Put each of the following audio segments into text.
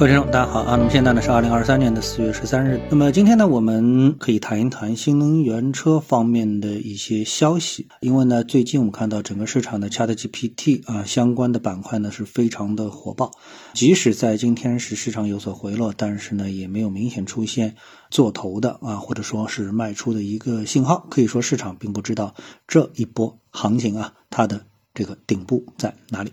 各位听众，大家好啊！那么现在呢是二零二三年的四月十三日。那么今天呢，我们可以谈一谈新能源车方面的一些消息。因为呢，最近我们看到整个市场的 ChatGPT 啊相关的板块呢是非常的火爆。即使在今天是市场有所回落，但是呢也没有明显出现做头的啊，或者说是卖出的一个信号。可以说市场并不知道这一波行情啊它的这个顶部在哪里。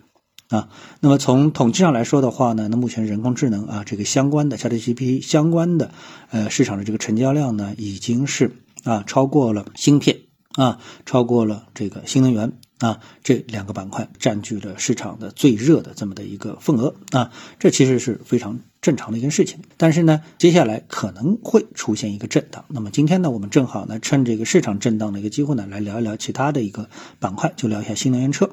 啊，那么从统计上来说的话呢，那目前人工智能啊这个相关的 ChatGPT 相关的呃市场的这个成交量呢，已经是啊超过了芯片啊，超过了这个新能源啊这两个板块占据了市场的最热的这么的一个份额啊，这其实是非常正常的一件事情。但是呢，接下来可能会出现一个震荡。那么今天呢，我们正好呢趁这个市场震荡的一个机会呢，来聊一聊其他的一个板块，就聊一下新能源车。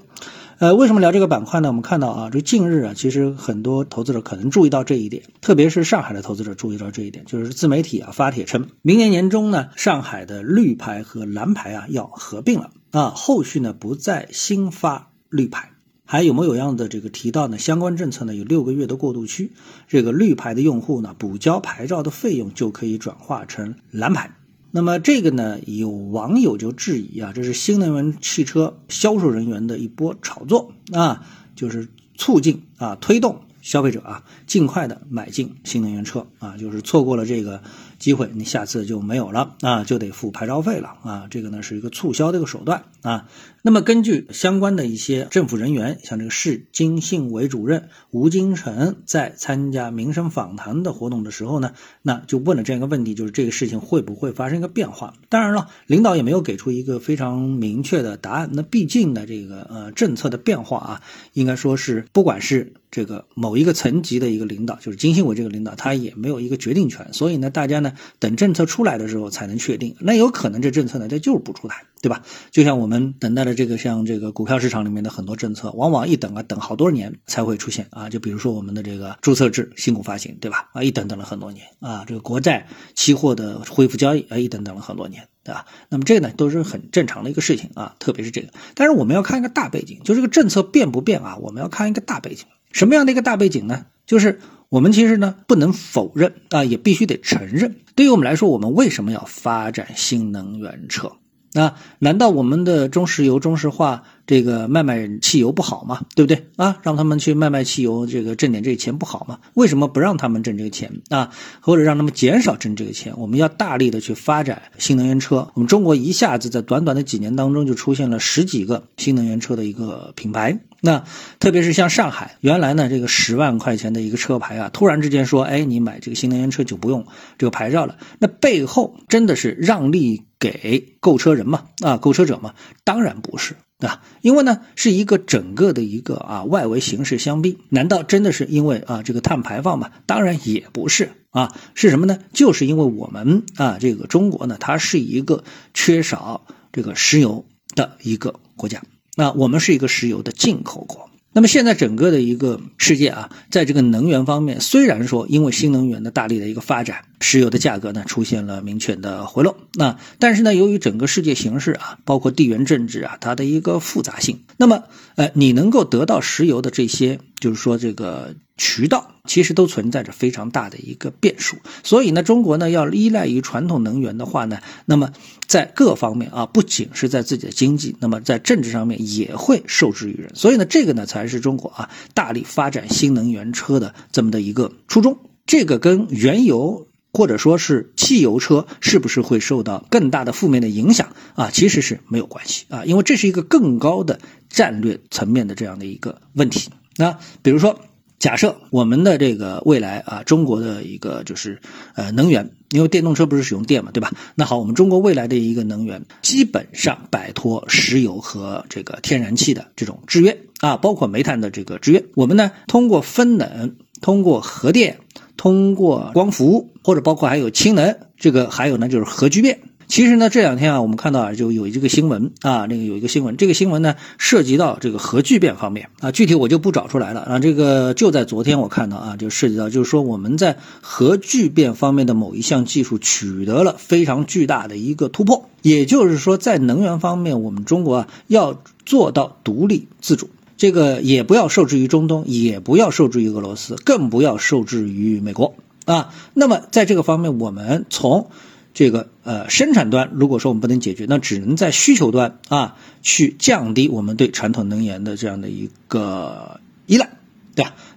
呃，为什么聊这个板块呢？我们看到啊，这近日啊，其实很多投资者可能注意到这一点，特别是上海的投资者注意到这一点，就是自媒体啊发帖称，明年年中呢，上海的绿牌和蓝牌啊要合并了啊，后续呢不再新发绿牌，还有模有样的这个提到呢，相关政策呢有六个月的过渡期，这个绿牌的用户呢补交牌照的费用就可以转化成蓝牌。那么这个呢，有网友就质疑啊，这是新能源汽车销售人员的一波炒作啊，就是促进啊推动消费者啊尽快的买进新能源车啊，就是错过了这个。机会你下次就没有了啊，就得付牌照费了啊。这个呢是一个促销的一个手段啊。那么根据相关的一些政府人员，像这个市经信委主任吴金城在参加民生访谈的活动的时候呢，那就问了这样一个问题，就是这个事情会不会发生一个变化？当然了，领导也没有给出一个非常明确的答案。那毕竟呢，这个呃政策的变化啊，应该说是不管是这个某一个层级的一个领导，就是经信委这个领导，他也没有一个决定权。所以呢，大家呢。等政策出来的时候才能确定，那有可能这政策呢，它就是不出台，对吧？就像我们等待的这个，像这个股票市场里面的很多政策，往往一等啊，等好多年才会出现啊。就比如说我们的这个注册制新股发行，对吧？啊，一等等了很多年啊。这个国债期货的恢复交易，啊，一等等了很多年，对吧？那么这个呢，都是很正常的一个事情啊，特别是这个。但是我们要看一个大背景，就这个政策变不变啊？我们要看一个大背景，什么样的一个大背景呢？就是。我们其实呢不能否认啊，也必须得承认。对于我们来说，我们为什么要发展新能源车？那难道我们的中石油、中石化？这个卖卖汽油不好嘛？对不对啊？让他们去卖卖汽油，这个挣点这个钱不好吗？为什么不让他们挣这个钱啊？或者让他们减少挣这个钱？我们要大力的去发展新能源车。我们中国一下子在短短的几年当中就出现了十几个新能源车的一个品牌。那特别是像上海，原来呢这个十万块钱的一个车牌啊，突然之间说，哎，你买这个新能源车就不用这个牌照了。那背后真的是让利给购车人吗？啊，购车者吗？当然不是。啊，因为呢是一个整个的一个啊外围形势相逼，难道真的是因为啊这个碳排放吗？当然也不是啊，是什么呢？就是因为我们啊这个中国呢，它是一个缺少这个石油的一个国家，那我们是一个石油的进口国。那么现在整个的一个世界啊，在这个能源方面，虽然说因为新能源的大力的一个发展，石油的价格呢出现了明确的回落，那但是呢，由于整个世界形势啊，包括地缘政治啊，它的一个复杂性，那么呃，你能够得到石油的这些，就是说这个。渠道其实都存在着非常大的一个变数，所以呢，中国呢要依赖于传统能源的话呢，那么在各方面啊，不仅是在自己的经济，那么在政治上面也会受制于人。所以呢，这个呢才是中国啊大力发展新能源车的这么的一个初衷。这个跟原油或者说是汽油车是不是会受到更大的负面的影响啊，其实是没有关系啊，因为这是一个更高的战略层面的这样的一个问题。那比如说。假设我们的这个未来啊，中国的一个就是呃能源，因为电动车不是使用电嘛，对吧？那好，我们中国未来的一个能源基本上摆脱石油和这个天然气的这种制约啊，包括煤炭的这个制约。我们呢通过风能，通过核电，通过光伏，或者包括还有氢能，这个还有呢就是核聚变。其实呢，这两天啊，我们看到啊，就有这个新闻啊，那个有一个新闻，这个新闻呢涉及到这个核聚变方面啊，具体我就不找出来了啊。这个就在昨天我看到啊，就涉及到就是说我们在核聚变方面的某一项技术取得了非常巨大的一个突破，也就是说在能源方面，我们中国啊要做到独立自主。这个也不要受制于中东，也不要受制于俄罗斯，更不要受制于美国啊。那么在这个方面，我们从这个呃生产端，如果说我们不能解决，那只能在需求端啊去降低我们对传统能源的这样的一个依赖。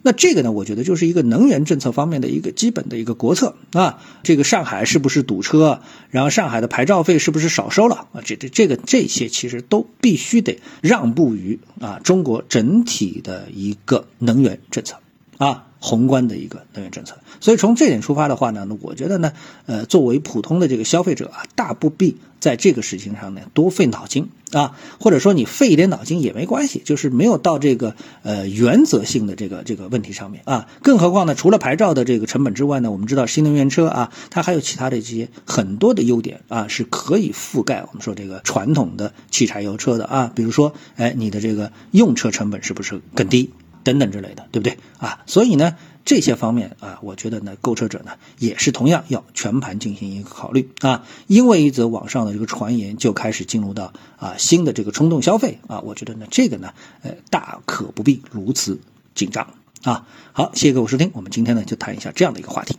那这个呢，我觉得就是一个能源政策方面的一个基本的一个国策啊。这个上海是不是堵车？然后上海的牌照费是不是少收了啊？这这这个这些其实都必须得让步于啊中国整体的一个能源政策啊。宏观的一个能源政策，所以从这点出发的话呢，我觉得呢，呃，作为普通的这个消费者啊，大不必在这个事情上呢多费脑筋啊，或者说你费一点脑筋也没关系，就是没有到这个呃原则性的这个这个问题上面啊。更何况呢，除了牌照的这个成本之外呢，我们知道新能源车啊，它还有其他的这些很多的优点啊，是可以覆盖我们说这个传统的汽柴油车的啊，比如说，哎，你的这个用车成本是不是更低？等等之类的，对不对啊？所以呢，这些方面啊，我觉得呢，购车者呢也是同样要全盘进行一个考虑啊。因为一则网上的这个传言就开始进入到啊新的这个冲动消费啊，我觉得呢，这个呢，呃，大可不必如此紧张啊。好，谢谢各位收听，我们今天呢就谈一下这样的一个话题。